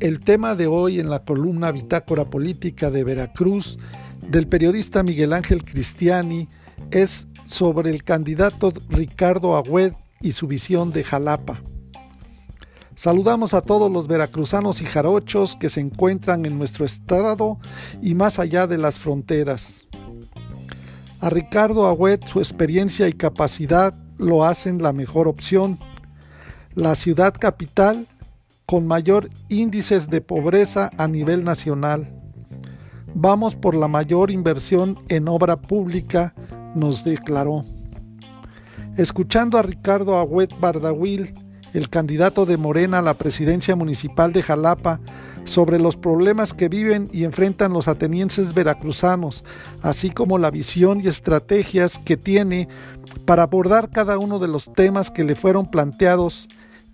El tema de hoy en la columna Bitácora Política de Veracruz del periodista Miguel Ángel Cristiani es sobre el candidato Ricardo Agüed y su visión de Jalapa. Saludamos a todos los veracruzanos y jarochos que se encuentran en nuestro estado y más allá de las fronteras. A Ricardo Agüed su experiencia y capacidad lo hacen la mejor opción. La ciudad capital con mayor índices de pobreza a nivel nacional. Vamos por la mayor inversión en obra pública, nos declaró. Escuchando a Ricardo Agüet Bardahuil, el candidato de Morena a la presidencia municipal de Jalapa, sobre los problemas que viven y enfrentan los atenienses veracruzanos, así como la visión y estrategias que tiene para abordar cada uno de los temas que le fueron planteados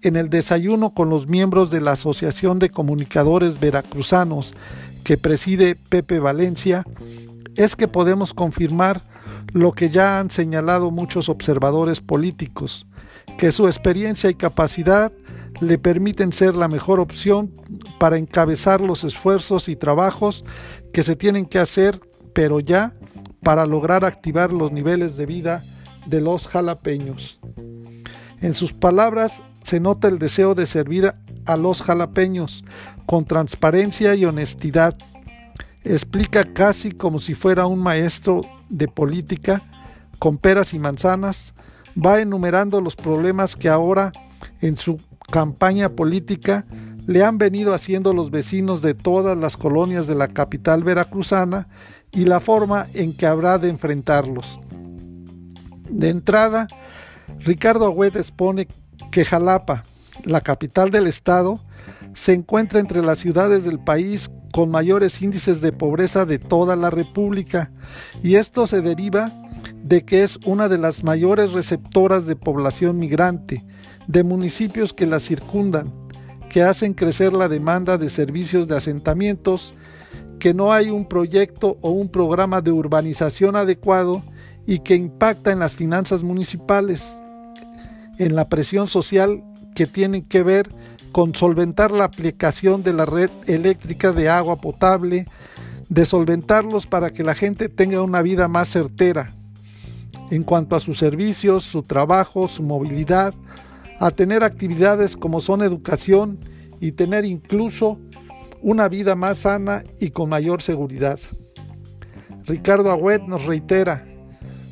en el desayuno con los miembros de la Asociación de Comunicadores Veracruzanos que preside Pepe Valencia, es que podemos confirmar lo que ya han señalado muchos observadores políticos, que su experiencia y capacidad le permiten ser la mejor opción para encabezar los esfuerzos y trabajos que se tienen que hacer, pero ya para lograr activar los niveles de vida de los jalapeños. En sus palabras se nota el deseo de servir a los jalapeños con transparencia y honestidad. Explica casi como si fuera un maestro de política, con peras y manzanas, va enumerando los problemas que ahora en su campaña política le han venido haciendo los vecinos de todas las colonias de la capital veracruzana y la forma en que habrá de enfrentarlos. De entrada, Ricardo Agüed expone que Jalapa, la capital del estado, se encuentra entre las ciudades del país con mayores índices de pobreza de toda la República, y esto se deriva de que es una de las mayores receptoras de población migrante, de municipios que la circundan, que hacen crecer la demanda de servicios de asentamientos, que no hay un proyecto o un programa de urbanización adecuado y que impacta en las finanzas municipales, en la presión social que tienen que ver con solventar la aplicación de la red eléctrica de agua potable, de solventarlos para que la gente tenga una vida más certera en cuanto a sus servicios, su trabajo, su movilidad, a tener actividades como son educación y tener incluso una vida más sana y con mayor seguridad. Ricardo Agüet nos reitera,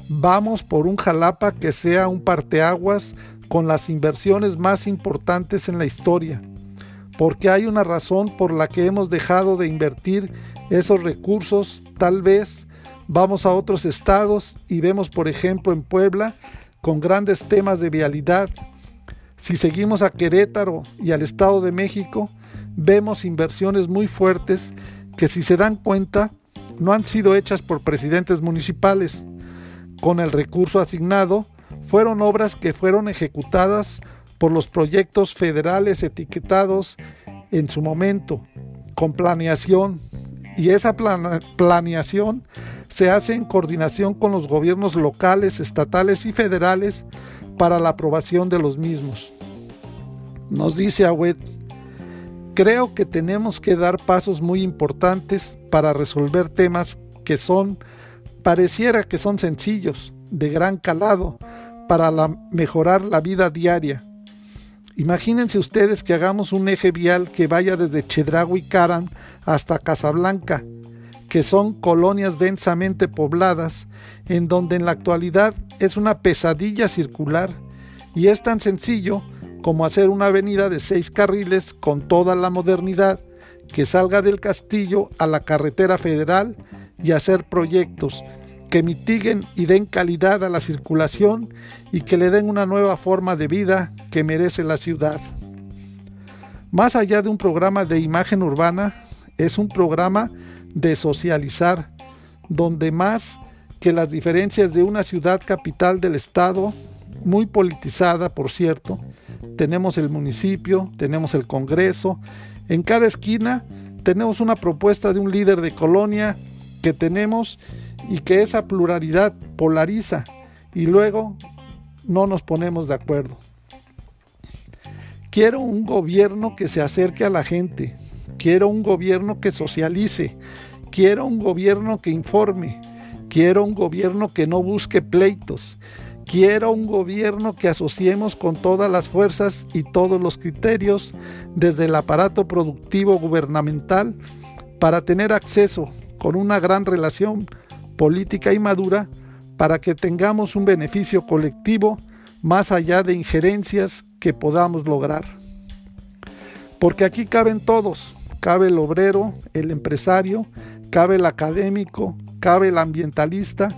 vamos por un Jalapa que sea un parteaguas con las inversiones más importantes en la historia, porque hay una razón por la que hemos dejado de invertir esos recursos, tal vez vamos a otros estados y vemos, por ejemplo, en Puebla, con grandes temas de vialidad. Si seguimos a Querétaro y al Estado de México, vemos inversiones muy fuertes que si se dan cuenta no han sido hechas por presidentes municipales. Con el recurso asignado, fueron obras que fueron ejecutadas por los proyectos federales etiquetados en su momento, con planeación, y esa planeación se hace en coordinación con los gobiernos locales, estatales y federales para la aprobación de los mismos. Nos dice Agüed, creo que tenemos que dar pasos muy importantes para resolver temas que son, pareciera que son sencillos, de gran calado, para mejorar la vida diaria. Imagínense ustedes que hagamos un eje vial que vaya desde Chedraui Caran hasta Casablanca, que son colonias densamente pobladas, en donde en la actualidad es una pesadilla circular y es tan sencillo como hacer una avenida de seis carriles con toda la modernidad que salga del castillo a la carretera federal y hacer proyectos que mitiguen y den calidad a la circulación y que le den una nueva forma de vida que merece la ciudad. Más allá de un programa de imagen urbana, es un programa de socializar, donde más que las diferencias de una ciudad capital del estado, muy politizada por cierto, tenemos el municipio, tenemos el Congreso, en cada esquina tenemos una propuesta de un líder de colonia que tenemos y que esa pluralidad polariza y luego no nos ponemos de acuerdo. Quiero un gobierno que se acerque a la gente, quiero un gobierno que socialice, quiero un gobierno que informe, quiero un gobierno que no busque pleitos, quiero un gobierno que asociemos con todas las fuerzas y todos los criterios desde el aparato productivo gubernamental para tener acceso con una gran relación política y madura para que tengamos un beneficio colectivo más allá de injerencias que podamos lograr. Porque aquí caben todos, cabe el obrero, el empresario, cabe el académico, cabe el ambientalista,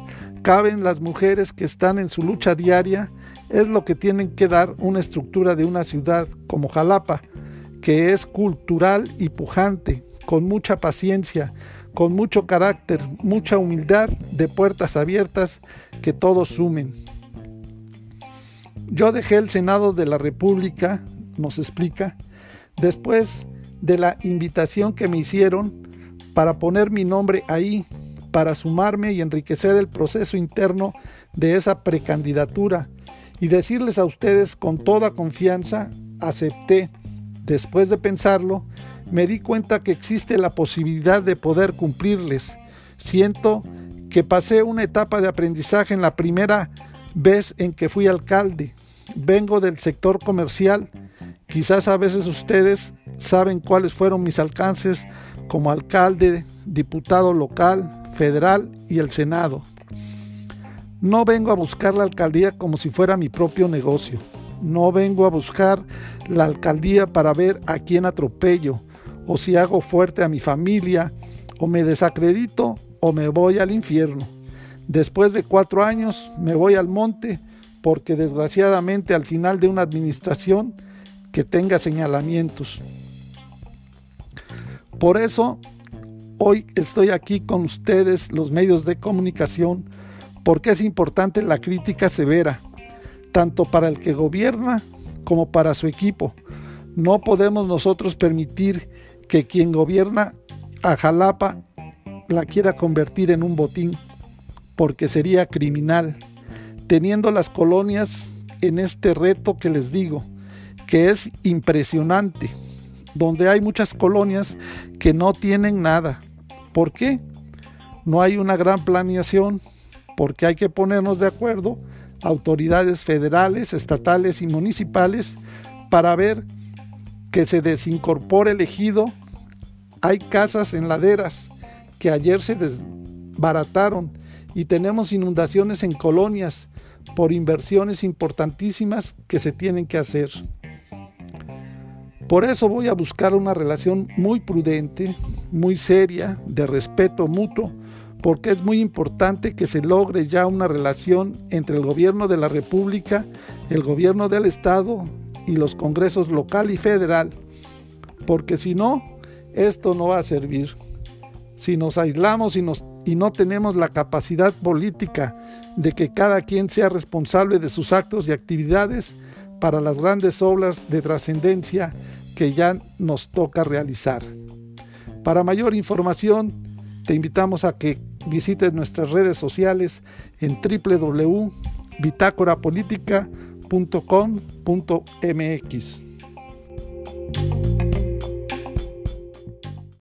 caben las mujeres que están en su lucha diaria, es lo que tienen que dar una estructura de una ciudad como Jalapa, que es cultural y pujante, con mucha paciencia, con mucho carácter, mucha humildad, de puertas abiertas, que todos sumen. Yo dejé el Senado de la República, nos explica, después de la invitación que me hicieron para poner mi nombre ahí, para sumarme y enriquecer el proceso interno de esa precandidatura y decirles a ustedes con toda confianza, acepté, después de pensarlo, me di cuenta que existe la posibilidad de poder cumplirles. Siento que pasé una etapa de aprendizaje en la primera vez en que fui alcalde. Vengo del sector comercial. Quizás a veces ustedes saben cuáles fueron mis alcances como alcalde, diputado local, federal y el Senado. No vengo a buscar la alcaldía como si fuera mi propio negocio. No vengo a buscar la alcaldía para ver a quién atropello o si hago fuerte a mi familia, o me desacredito o me voy al infierno. Después de cuatro años me voy al monte porque desgraciadamente al final de una administración que tenga señalamientos. Por eso hoy estoy aquí con ustedes, los medios de comunicación, porque es importante la crítica severa, tanto para el que gobierna como para su equipo. No podemos nosotros permitir que quien gobierna a Jalapa la quiera convertir en un botín, porque sería criminal, teniendo las colonias en este reto que les digo, que es impresionante, donde hay muchas colonias que no tienen nada. ¿Por qué? No hay una gran planeación, porque hay que ponernos de acuerdo autoridades federales, estatales y municipales para ver que se desincorpore el ejido. Hay casas en laderas que ayer se desbarataron y tenemos inundaciones en colonias por inversiones importantísimas que se tienen que hacer. Por eso voy a buscar una relación muy prudente, muy seria, de respeto mutuo, porque es muy importante que se logre ya una relación entre el gobierno de la República, el gobierno del Estado y los congresos local y federal, porque si no, esto no va a servir. Si nos aislamos y, nos, y no tenemos la capacidad política de que cada quien sea responsable de sus actos y actividades para las grandes obras de trascendencia que ya nos toca realizar. Para mayor información, te invitamos a que visites nuestras redes sociales en www.bitácorapolítica.com.mx.